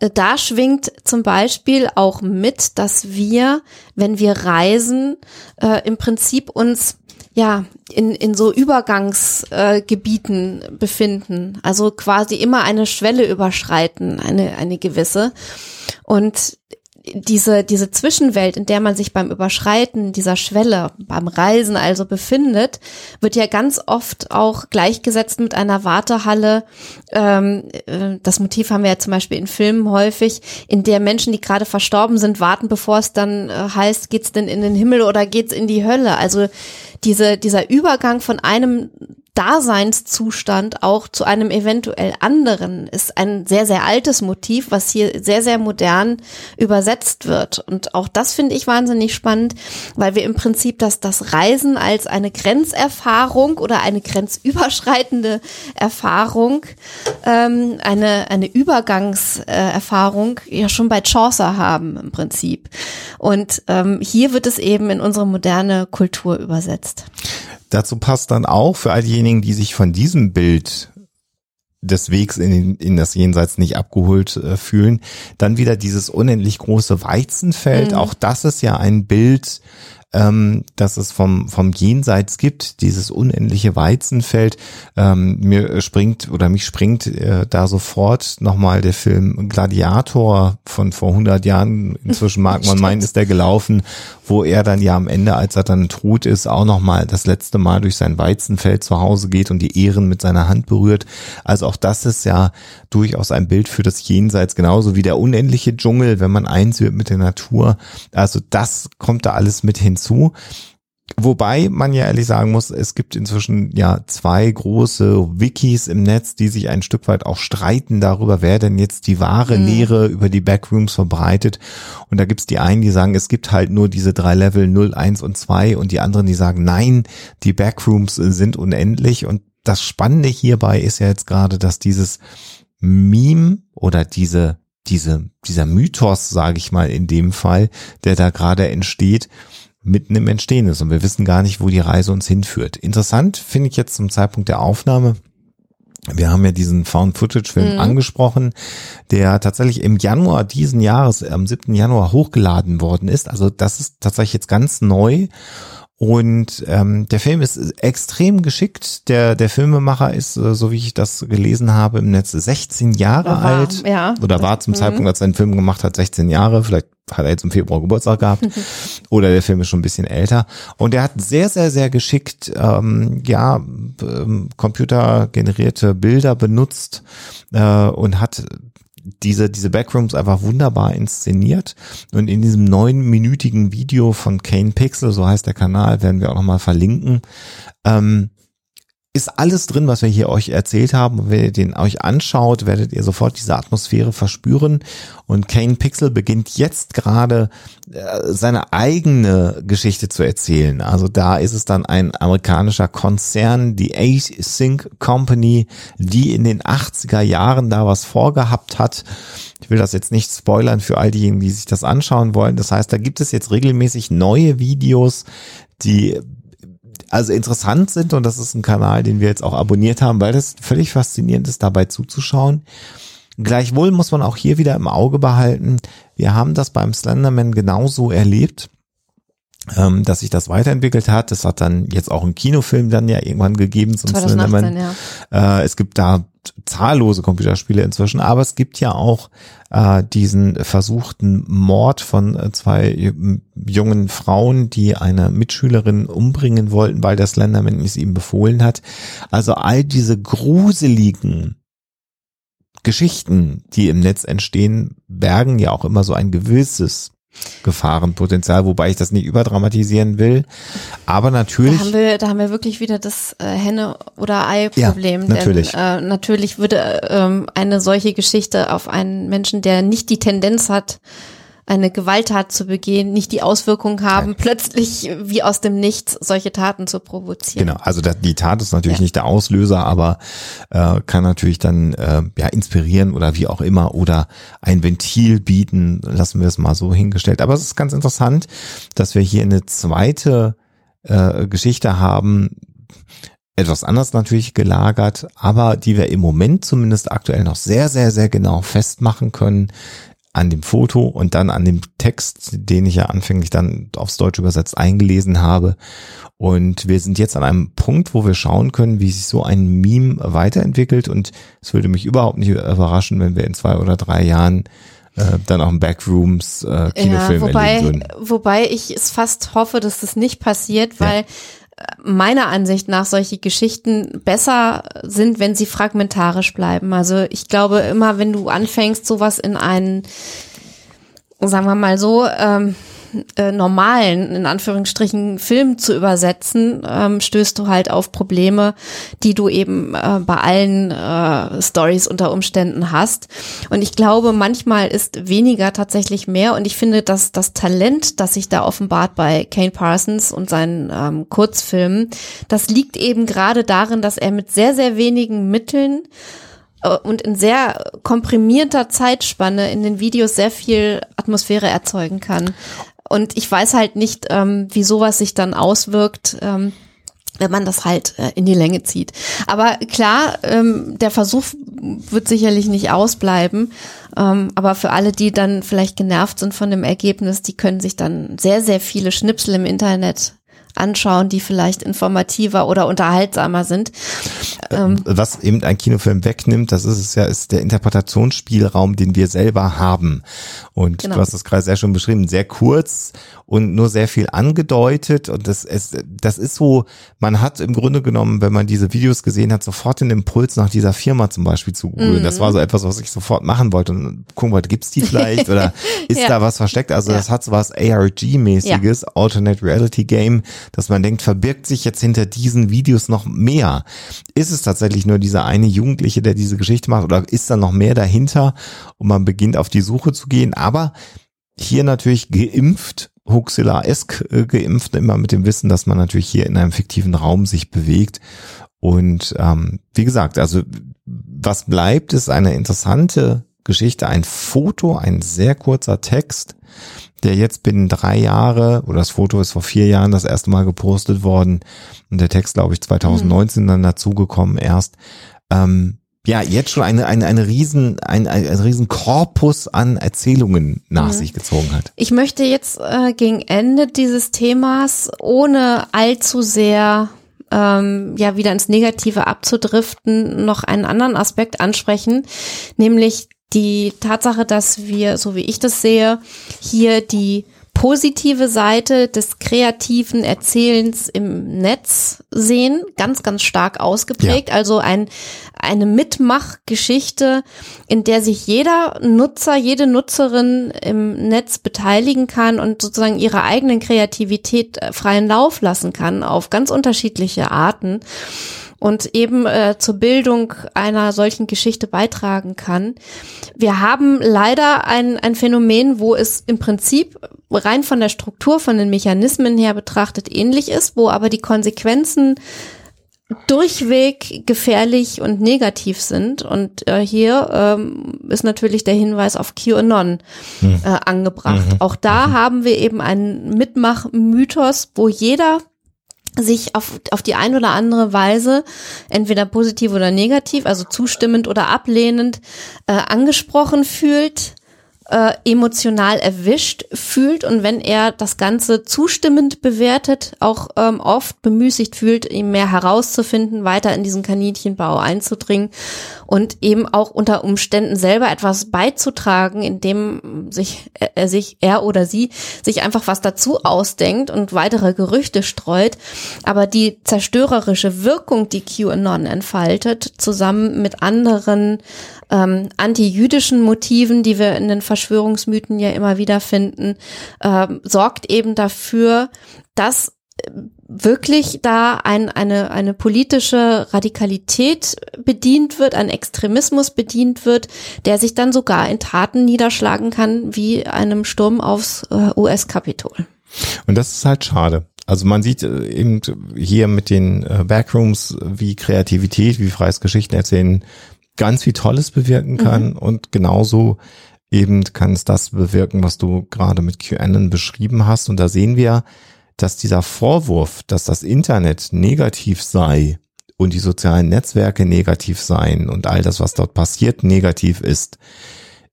äh, da schwingt zum Beispiel auch mit, dass wir, wenn wir reisen, äh, im Prinzip uns ja in, in so Übergangsgebieten äh, befinden. Also quasi immer eine Schwelle überschreiten, eine, eine gewisse. Und diese, diese Zwischenwelt, in der man sich beim Überschreiten dieser Schwelle, beim Reisen also befindet, wird ja ganz oft auch gleichgesetzt mit einer Wartehalle. Ähm, äh, das Motiv haben wir ja zum Beispiel in Filmen häufig, in der Menschen, die gerade verstorben sind, warten, bevor es dann äh, heißt, geht's denn in den Himmel oder geht's in die Hölle? Also diese, dieser Übergang von einem Daseinszustand auch zu einem eventuell anderen ist ein sehr, sehr altes Motiv, was hier sehr, sehr modern übersetzt wird. Und auch das finde ich wahnsinnig spannend, weil wir im Prinzip das, das Reisen als eine Grenzerfahrung oder eine grenzüberschreitende Erfahrung, ähm, eine, eine Übergangserfahrung ja schon bei Chaucer haben im Prinzip. Und ähm, hier wird es eben in unsere moderne Kultur übersetzt. Dazu passt dann auch für all diejenigen, die sich von diesem Bild des Wegs in, in das Jenseits nicht abgeholt äh, fühlen, dann wieder dieses unendlich große Weizenfeld. Mhm. Auch das ist ja ein Bild, ähm, dass es vom, vom Jenseits gibt, dieses unendliche Weizenfeld. Ähm, mir springt oder mich springt äh, da sofort nochmal der Film Gladiator von vor 100 Jahren. Inzwischen mag man *laughs* meinen, ist der gelaufen, wo er dann ja am Ende, als er dann tot ist, auch nochmal das letzte Mal durch sein Weizenfeld zu Hause geht und die Ehren mit seiner Hand berührt. Also auch das ist ja durchaus ein Bild für das Jenseits, genauso wie der unendliche Dschungel, wenn man eins wird mit der Natur. Also das kommt da alles mit hinzu. Wobei man ja ehrlich sagen muss, es gibt inzwischen ja zwei große Wikis im Netz, die sich ein Stück weit auch streiten darüber, wer denn jetzt die wahre Mhm. Lehre über die Backrooms verbreitet. Und da gibt's die einen, die sagen, es gibt halt nur diese drei Level 0, 1 und 2 und die anderen, die sagen, nein, die Backrooms sind unendlich. Und das Spannende hierbei ist ja jetzt gerade, dass dieses Meme oder diese, diese, dieser Mythos, sage ich mal in dem Fall, der da gerade entsteht, mitten im Entstehen ist und wir wissen gar nicht, wo die Reise uns hinführt. Interessant finde ich jetzt zum Zeitpunkt der Aufnahme. Wir haben ja diesen Found-Footage-Film Mhm. angesprochen, der tatsächlich im Januar diesen Jahres, am 7. Januar hochgeladen worden ist. Also das ist tatsächlich jetzt ganz neu. Und ähm, der Film ist extrem geschickt. Der, der Filmemacher ist, äh, so wie ich das gelesen habe, im Netz 16 Jahre war, alt. ja. Oder war zum Mhm. Zeitpunkt, als er den Film gemacht hat, 16 Jahre. Vielleicht hat er jetzt im Februar Geburtstag gehabt. *laughs* Oder der Film ist schon ein bisschen älter. Und er hat sehr, sehr, sehr geschickt, ähm, ja, ähm, computergenerierte Bilder benutzt äh, und hat diese, diese Backrooms einfach wunderbar inszeniert. Und in diesem neunminütigen Video von Kane Pixel, so heißt der Kanal, werden wir auch nochmal verlinken, ähm, ist alles drin, was wir hier euch erzählt haben. Wenn ihr den euch anschaut, werdet ihr sofort diese Atmosphäre verspüren. Und Kane Pixel beginnt jetzt gerade äh, seine eigene Geschichte zu erzählen. Also da ist es dann ein amerikanischer Konzern, die Async Company, die in den 80er Jahren da was vorgehabt hat. Ich will das jetzt nicht spoilern für all diejenigen, die sich das anschauen wollen. Das heißt, da gibt es jetzt regelmäßig neue Videos, die also interessant sind und das ist ein Kanal, den wir jetzt auch abonniert haben, weil das völlig faszinierend ist, dabei zuzuschauen. Gleichwohl muss man auch hier wieder im Auge behalten, wir haben das beim Slenderman genauso erlebt, ähm, dass sich das weiterentwickelt hat. Das hat dann jetzt auch einen Kinofilm dann ja irgendwann gegeben zum 2018, Slenderman. ja. Äh, es gibt da zahllose Computerspiele inzwischen, aber es gibt ja auch äh, diesen versuchten Mord von äh, zwei jungen Frauen, die eine Mitschülerin umbringen wollten, weil der Slenderman es ihm befohlen hat. Also all diese gruseligen Geschichten, die im Netz entstehen, bergen ja auch immer so ein gewisses Gefahrenpotenzial, wobei ich das nicht überdramatisieren will. Aber natürlich. Da haben wir, da haben wir wirklich wieder das äh, Henne- oder Ei-Problem. Ja, natürlich. Denn, äh, natürlich würde ähm, eine solche Geschichte auf einen Menschen, der nicht die Tendenz hat, eine Gewalttat zu begehen, nicht die Auswirkung haben, Nein. plötzlich wie aus dem Nichts solche Taten zu provozieren. Genau, also die Tat ist natürlich Ja. nicht der Auslöser, aber äh, kann natürlich dann äh, ja inspirieren oder wie auch immer oder ein Ventil bieten, lassen wir es mal so hingestellt. Aber es ist ganz interessant, dass wir hier eine zweite äh, Geschichte haben, etwas anders natürlich gelagert, aber die wir im Moment zumindest aktuell noch sehr, sehr, sehr genau festmachen können an dem Foto und dann an dem Text, den ich ja anfänglich dann aufs Deutsch übersetzt eingelesen habe. Und wir sind jetzt an einem Punkt, wo wir schauen können, wie sich so ein Meme weiterentwickelt. Und es würde mich überhaupt nicht überraschen, wenn wir in zwei oder drei Jahren äh, dann auch im Backrooms äh, Kinofilm ja, wobei, erleben würden. wobei ich es fast hoffe, dass das nicht passiert, weil äh, meiner Ansicht nach solche Geschichten besser sind, wenn sie fragmentarisch bleiben. Also ich glaube immer, wenn du anfängst, sowas in einen, sagen wir mal so, ähm, äh, normalen, in Anführungsstrichen, Film zu übersetzen, ähm, stößt du halt auf Probleme, die du eben äh, bei allen äh, Stories unter Umständen hast. Und ich glaube, manchmal ist weniger tatsächlich mehr. Und ich finde, dass das Talent, das sich da offenbart bei Kane Parsons und seinen ähm, Kurzfilmen, das liegt eben gerade darin, dass er mit sehr, sehr wenigen Mitteln äh, und in sehr komprimierter Zeitspanne in den Videos sehr viel Atmosphäre erzeugen kann. Und ich weiß halt nicht, ähm, wie sowas sich dann auswirkt, ähm, wenn man das halt äh, in die Länge zieht. Aber klar, ähm, der Versuch wird sicherlich nicht ausbleiben. Ähm, aber für alle, die dann vielleicht genervt sind von dem Ergebnis, die können sich dann sehr, sehr viele Schnipsel im Internet anschauen, die vielleicht informativer oder unterhaltsamer sind. Ähm, Was eben ein Kinofilm wegnimmt, das ist es ja, ist der Interpretationsspielraum, den wir selber haben. Und Genau. du hast das gerade sehr schön beschrieben, sehr kurz und nur sehr viel angedeutet. Und das, es, das ist so, man hat im Grunde genommen, wenn man diese Videos gesehen hat, sofort den Impuls nach dieser Firma zum Beispiel zu googeln. Das war so etwas, was ich sofort machen wollte und gucken wollte, gibt's die vielleicht oder *laughs* ist Ja. da was versteckt? Also Ja. das hat so was ARG-mäßiges, Alternate Reality Game, dass man denkt, verbirgt sich jetzt hinter diesen Videos noch mehr? Ist es tatsächlich nur dieser eine Jugendliche, der diese Geschichte macht oder ist da noch mehr dahinter und man beginnt auf die Suche zu gehen? Aber hier natürlich geimpft, Huxilla-esk äh, geimpft, immer mit dem Wissen, dass man natürlich hier in einem fiktiven Raum sich bewegt. Und ähm, wie gesagt, also was bleibt, ist eine interessante Geschichte, ein Foto, ein sehr kurzer Text, der jetzt binnen drei Jahre, oder das Foto ist vor vier Jahren das erste Mal gepostet worden und der Text, glaube ich, 2019 dann dazugekommen erst. Ähm, ja, jetzt schon eine, eine, eine riesen, ein, ein, ein riesen Korpus an Erzählungen nach sich gezogen hat. Ich möchte jetzt äh, gegen Ende dieses Themas, ohne allzu sehr ähm, ja wieder ins Negative abzudriften, noch einen anderen Aspekt ansprechen, nämlich die Tatsache, dass wir, so wie ich das sehe, hier die positive Seite des kreativen Erzählens im Netz sehen, ganz, ganz stark ausgeprägt. Ja. Also ein, eine Mitmachgeschichte, in der sich jeder Nutzer, jede Nutzerin im Netz beteiligen kann und sozusagen ihre eigenen Kreativität äh, freien Lauf lassen kann auf ganz unterschiedliche Arten und eben äh, zur Bildung einer solchen Geschichte beitragen kann. Wir haben leider ein, ein Phänomen, wo es im Prinzip rein von der Struktur, von den Mechanismen her betrachtet ähnlich ist, wo aber die Konsequenzen durchweg gefährlich und negativ sind. Und äh, hier ähm, ist natürlich der Hinweis auf QAnon hm. äh, angebracht. Mhm. Auch da mhm. haben wir eben einen Mitmachmythos, wo jeder sich auf, auf die ein oder andere Weise, entweder positiv oder negativ, also zustimmend oder ablehnend, äh, angesprochen fühlt äh, emotional erwischt fühlt und wenn er das Ganze zustimmend bewertet, auch ähm, oft bemüßigt fühlt, ihm mehr herauszufinden, weiter in diesen Kaninchenbau einzudringen und eben auch unter Umständen selber etwas beizutragen, indem sich er sich er oder sie sich einfach was dazu ausdenkt und weitere Gerüchte streut, aber die zerstörerische Wirkung, die QAnon entfaltet, zusammen mit anderen ähm, anti-jüdischen Motiven, die wir in den Verschwörungsmythen ja immer wieder finden, ähm, sorgt eben dafür, dass wirklich da ein, eine, eine politische Radikalität bedient wird, ein Extremismus bedient wird, der sich dann sogar in Taten niederschlagen kann, wie einem Sturm aufs äh, US-Kapitol. Und das ist halt schade. Also man sieht äh, eben hier mit den äh, Backrooms, wie Kreativität, wie freies Geschichten erzählen ganz viel Tolles bewirken kann mhm. und genauso eben kann es das bewirken, was du gerade mit QAnon beschrieben hast. Und da sehen wir, dass dieser Vorwurf, dass das Internet negativ sei und die sozialen Netzwerke negativ seien und all das, was dort passiert, negativ ist,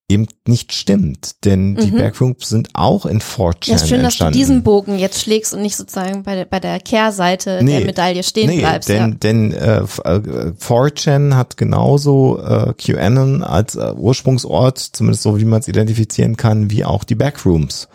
eben nicht stimmt, denn die mhm. Backrooms sind auch in 4chan Ja, ist schön, dass du diesen Bogen jetzt schlägst und nicht sozusagen bei der, bei der Kehrseite nee, der Medaille stehen nee, bleibst. Denn, ja. denn äh, 4chan äh, hat genauso äh, QAnon als äh, Ursprungsort, zumindest so wie man es identifizieren kann, wie auch die Backrooms.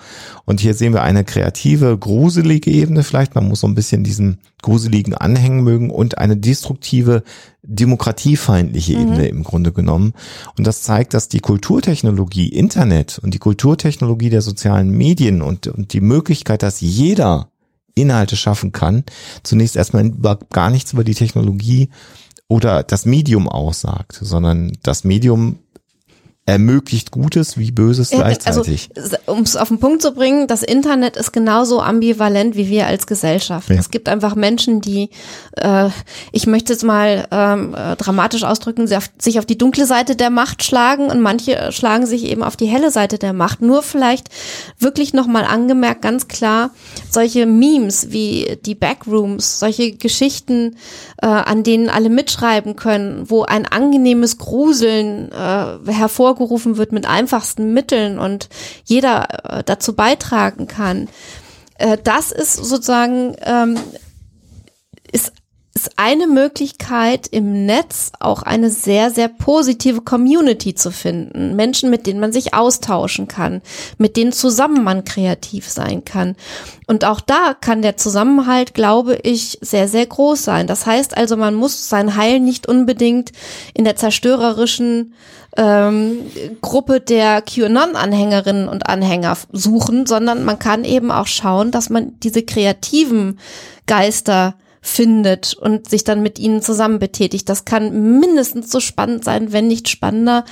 Und hier sehen wir eine kreative, gruselige Ebene vielleicht. Man muss so ein bisschen diesen gruseligen anhängen mögen und eine destruktive, demokratiefeindliche mhm. Ebene im Grunde genommen. Und das zeigt, dass die Kulturtechnologie Internet und die Kulturtechnologie der sozialen Medien und, und die Möglichkeit, dass jeder Inhalte schaffen kann, zunächst erstmal gar nichts über die Technologie oder das Medium aussagt, sondern das Medium ermöglicht Gutes wie Böses gleichzeitig. Also, um es auf den Punkt zu bringen, das Internet ist genauso ambivalent wie wir als Gesellschaft. Ja. Es gibt einfach Menschen, die, äh, ich möchte es mal ähm, äh, dramatisch ausdrücken, sich auf die dunkle Seite der Macht schlagen und manche schlagen sich eben auf die helle Seite der Macht. Nur vielleicht wirklich nochmal angemerkt, ganz klar, solche Memes wie die Backrooms, solche Geschichten, äh, an denen alle mitschreiben können, wo ein angenehmes Gruseln äh, hervorkommt, hervorgerufen wird mit einfachsten Mitteln und jeder äh, dazu beitragen kann. Äh, das ist sozusagen ähm, ist ist eine Möglichkeit im Netz auch eine sehr, sehr positive Community zu finden. Menschen, mit denen man sich austauschen kann, mit denen zusammen man kreativ sein kann. Und auch da kann der Zusammenhalt, glaube ich, sehr, sehr groß sein. Das heißt also, man muss sein Heil nicht unbedingt in der zerstörerischen ähm, Gruppe der QAnon-Anhängerinnen und Anhänger suchen, sondern man kann eben auch schauen, dass man diese kreativen Geister findet und sich dann mit ihnen zusammen betätigt. Das kann mindestens so spannend sein, wenn nicht spannender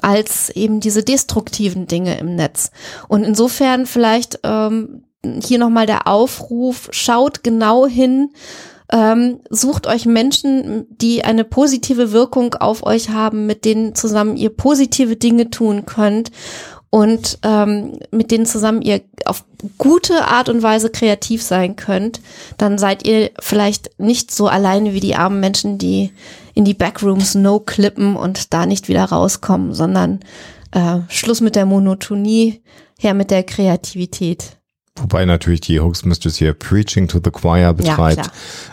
als eben diese destruktiven Dinge im Netz. Und insofern vielleicht ähm, hier nochmal der Aufruf, schaut genau hin, ähm, sucht euch Menschen, die eine positive Wirkung auf euch haben, mit denen zusammen ihr positive Dinge tun könnt und ähm, mit denen zusammen ihr auf gute Art und Weise kreativ sein könnt, dann seid ihr vielleicht nicht so alleine wie die armen Menschen, die in die Backrooms no klippen und da nicht wieder rauskommen, sondern äh, Schluss mit der Monotonie, her mit der Kreativität. Wobei natürlich die Hoax Mistress hier Preaching to the Choir betreibt.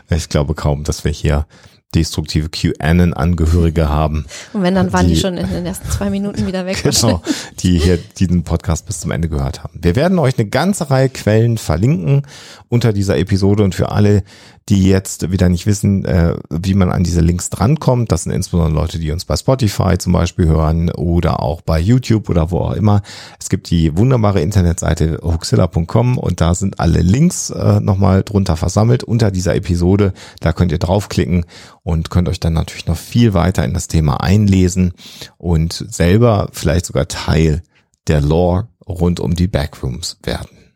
Ja, ich glaube kaum, dass wir hier destruktive QAnon-Angehörige haben. Und wenn, dann waren die, die, schon in den ersten zwei Minuten wieder weg. *laughs* Genau, die hier diesen Podcast bis zum Ende gehört haben. Wir werden euch eine ganze Reihe Quellen verlinken unter dieser Episode und für alle, die jetzt wieder nicht wissen, äh, wie man an diese Links drankommt. Das sind insbesondere Leute, die uns bei Spotify zum Beispiel hören oder auch bei YouTube oder wo auch immer. Es gibt die wunderbare Internetseite huxilla.com und da sind alle Links äh, nochmal drunter versammelt unter dieser Episode. Da könnt ihr draufklicken und könnt euch dann natürlich noch viel weiter in das Thema einlesen und selber vielleicht sogar Teil der Lore rund um die Backrooms werden.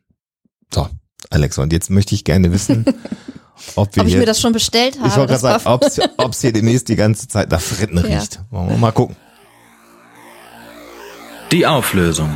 So, Alexa, und jetzt möchte ich gerne wissen, *laughs* ob, wir ob ich hier, mir das schon bestellt habe. Ich wollte gerade sagen, ob es *laughs* hier demnächst die ganze Zeit nach Fritten ja. riecht. Wollen wir mal gucken. Die Auflösung.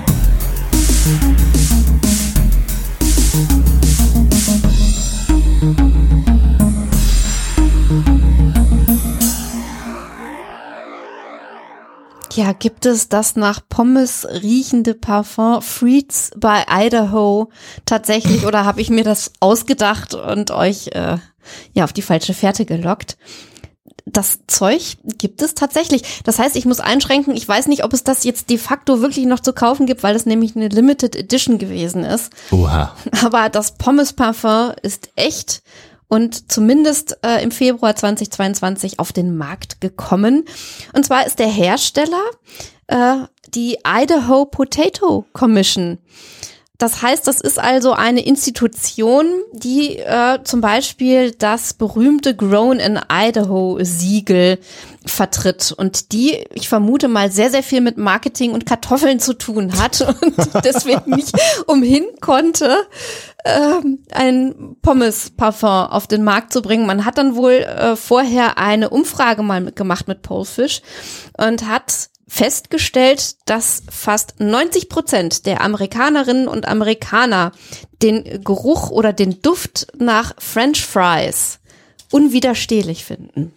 Ja, gibt es das nach Pommes riechende Parfum Freeds bei Idaho tatsächlich oder habe ich mir das ausgedacht und euch äh, ja auf die falsche Fährte gelockt? Das Zeug gibt es tatsächlich. Das heißt, ich muss einschränken, ich weiß nicht, ob es das jetzt de facto wirklich noch zu kaufen gibt, weil es nämlich eine Limited Edition gewesen ist. Oha. Aber das Pommes Parfum ist echt und zumindest äh, im Februar 2022 auf den Markt gekommen. Und zwar ist der Hersteller äh, die Idaho Potato Commission. Das heißt, das ist also eine Institution, die äh, zum Beispiel das berühmte Grown in Idaho Siegel vertritt und die, ich vermute mal, sehr, sehr viel mit Marketing und Kartoffeln zu tun hat *laughs* und deswegen nicht umhin konnte, ähm, ein Pommes-Parfum auf den Markt zu bringen. Man hat dann wohl äh, vorher eine Umfrage mal gemacht mit Polefish und hat festgestellt, dass fast 90 Prozent der Amerikanerinnen und Amerikaner den Geruch oder den Duft nach French Fries unwiderstehlich finden.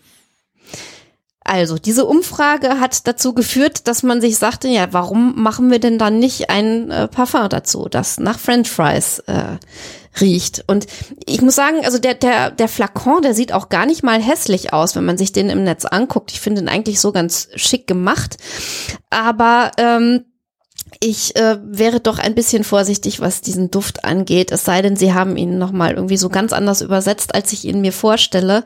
Also, diese Umfrage hat dazu geführt, dass man sich sagte, ja, warum machen wir denn dann nicht ein äh, Parfum dazu, das nach French Fries äh, riecht. Und ich muss sagen, also der, der, der Flakon, der sieht auch gar nicht mal hässlich aus, wenn man sich den im Netz anguckt. Ich finde ihn eigentlich so ganz schick gemacht. Aber ähm, ich äh, wäre doch ein bisschen vorsichtig, was diesen Duft angeht. Es sei denn, sie haben ihn nochmal irgendwie so ganz anders übersetzt, als ich ihn mir vorstelle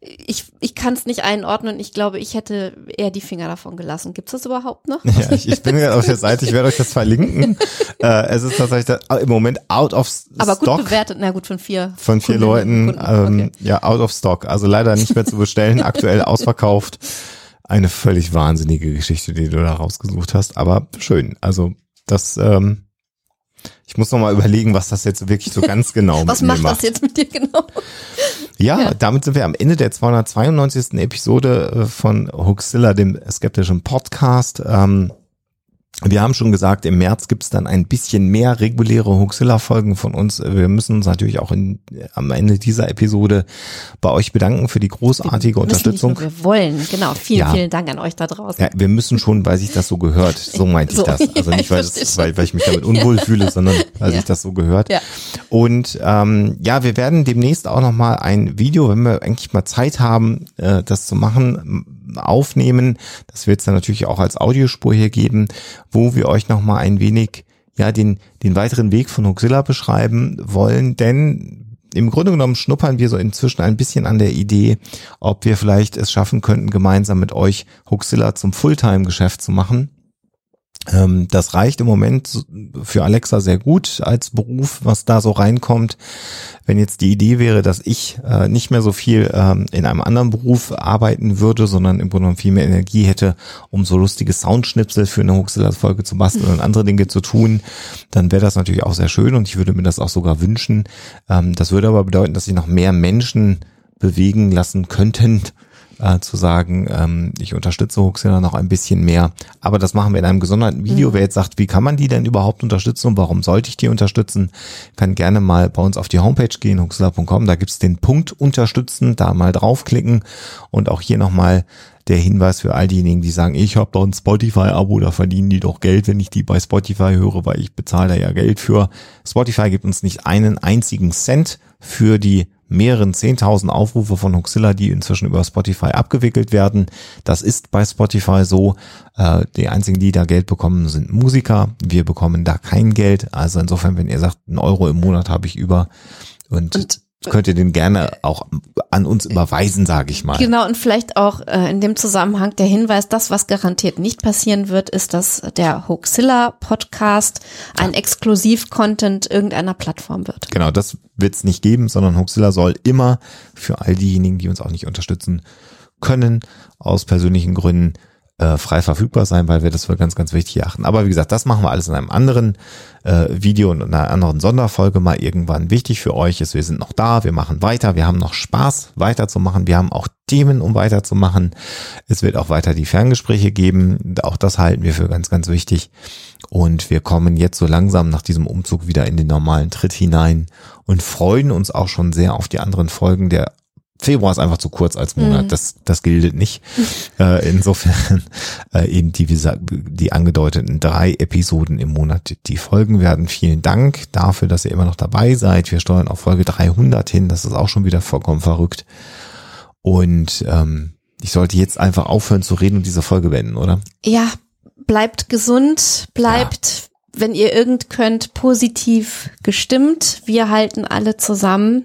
ich, ich kann es nicht einordnen. Ich glaube, ich hätte eher die Finger davon gelassen. Gibt es das überhaupt noch? Ja, ich, ich bin gerade auf der Seite, ich werde euch das verlinken. *laughs* äh, es ist tatsächlich da, im Moment out of stock. Aber gut bewertet, na gut, von vier. Von vier Kunden, Leuten, ähm, okay. ja, out of stock. Also leider nicht mehr zu bestellen, *laughs* aktuell ausverkauft. Eine völlig wahnsinnige Geschichte, die du da rausgesucht hast, aber schön. Also das ähm, ich muss noch mal überlegen, was das jetzt wirklich so ganz genau *laughs* was macht. Was macht das jetzt mit dir genau? Ja, ja, damit sind wir am Ende der 292. Episode äh, von Hoaxilla, dem skeptischen Podcast. Ähm, wir haben schon gesagt, im März gibt's dann ein bisschen mehr reguläre Huxilla-Folgen von uns. Wir müssen uns natürlich auch in, am Ende dieser Episode bei euch bedanken für die großartige wir Unterstützung. Nur, wir wollen, genau. Vielen, ja. vielen Dank an euch da draußen. Ja, wir müssen schon, weil sich das so gehört. So *laughs* meinte so, *laughs* ich das. Also nicht, weil, es, weil, weil ich mich damit unwohl *laughs* fühle, sondern weil sich das so gehört. Und ähm, ja, wir werden demnächst auch nochmal ein Video, wenn wir eigentlich mal Zeit haben, äh, das zu machen, aufnehmen. Das wird es dann natürlich auch als Audiospur hier geben, wo wir euch nochmal ein wenig ja den, den weiteren Weg von Hoxilla beschreiben wollen, denn im Grunde genommen schnuppern wir so inzwischen ein bisschen an der Idee, ob wir vielleicht es schaffen könnten, gemeinsam mit euch Hoxilla zum Fulltime-Geschäft zu machen. Ähm, das reicht im Moment für Alexa sehr gut als Beruf, was da so reinkommt. Wenn jetzt die Idee wäre, dass ich äh, nicht mehr so viel ähm, in einem anderen Beruf arbeiten würde, sondern im Grunde genommen viel mehr Energie hätte, um so lustige Soundschnipsel für eine Huxelas-Folge zu basteln und andere Dinge zu tun, dann wäre das natürlich auch sehr schön und ich würde mir das auch sogar wünschen. Ähm, das würde aber bedeuten, dass sich noch mehr Menschen bewegen lassen könnten, äh, zu sagen, ähm, ich unterstütze Hoaxilla noch ein bisschen mehr. Aber das machen wir in einem gesonderten Video. Mhm. Wer jetzt sagt, wie kann man die denn überhaupt unterstützen und warum sollte ich die unterstützen, kann gerne mal bei uns auf die Homepage gehen, hoaxilla.com. Da gibt's den Punkt unterstützen, da mal draufklicken und auch hier nochmal der Hinweis für all diejenigen, die sagen, ich habe doch ein Spotify-Abo, da verdienen die doch Geld, wenn ich die bei Spotify höre, weil ich bezahle da ja Geld für. Spotify gibt uns nicht einen einzigen Cent für die mehreren 10.000 Aufrufe von Huxilla, die inzwischen über Spotify abgewickelt werden. Das ist bei Spotify so. Äh, die einzigen, die da Geld bekommen, sind Musiker. Wir bekommen da kein Geld. Also insofern, wenn ihr sagt, einen Euro im Monat habe ich über und, und könnt ihr den gerne auch an uns überweisen, sage ich mal. Genau, und vielleicht auch äh, in dem Zusammenhang der Hinweis, das, was garantiert nicht passieren wird, ist, dass der Hoaxilla Podcast ein Exklusiv-Content irgendeiner Plattform wird. Genau, das wird es nicht geben, sondern Hoaxilla soll immer für all diejenigen, die uns auch nicht unterstützen können, aus persönlichen Gründen, äh, frei verfügbar sein, weil wir das für ganz, ganz wichtig achten. Aber wie gesagt, das machen wir alles in einem anderen äh, Video und in einer anderen Sonderfolge mal irgendwann. Wichtig für euch ist, wir sind noch da, wir machen weiter, wir haben noch Spaß weiterzumachen, wir haben auch Themen, um weiterzumachen. Es wird auch weiter die Ferngespräche geben, auch das halten wir für ganz, ganz wichtig. Und wir kommen jetzt so langsam nach diesem Umzug wieder in den normalen Tritt hinein und freuen uns auch schon sehr auf die anderen Folgen der Februar ist einfach zu kurz als Monat, mhm. das, das gilt nicht. *laughs* äh, insofern äh, eben die, wie gesagt, die angedeuteten drei Episoden im Monat, die folgen werden. Vielen Dank dafür, dass ihr immer noch dabei seid. Wir steuern auf Folge 300 hin, das ist auch schon wieder vollkommen verrückt. Und ähm, ich sollte jetzt einfach aufhören zu reden und diese Folge beenden, oder? Ja, bleibt gesund, bleibt, ja. wenn ihr irgend könnt, positiv gestimmt. Wir halten alle zusammen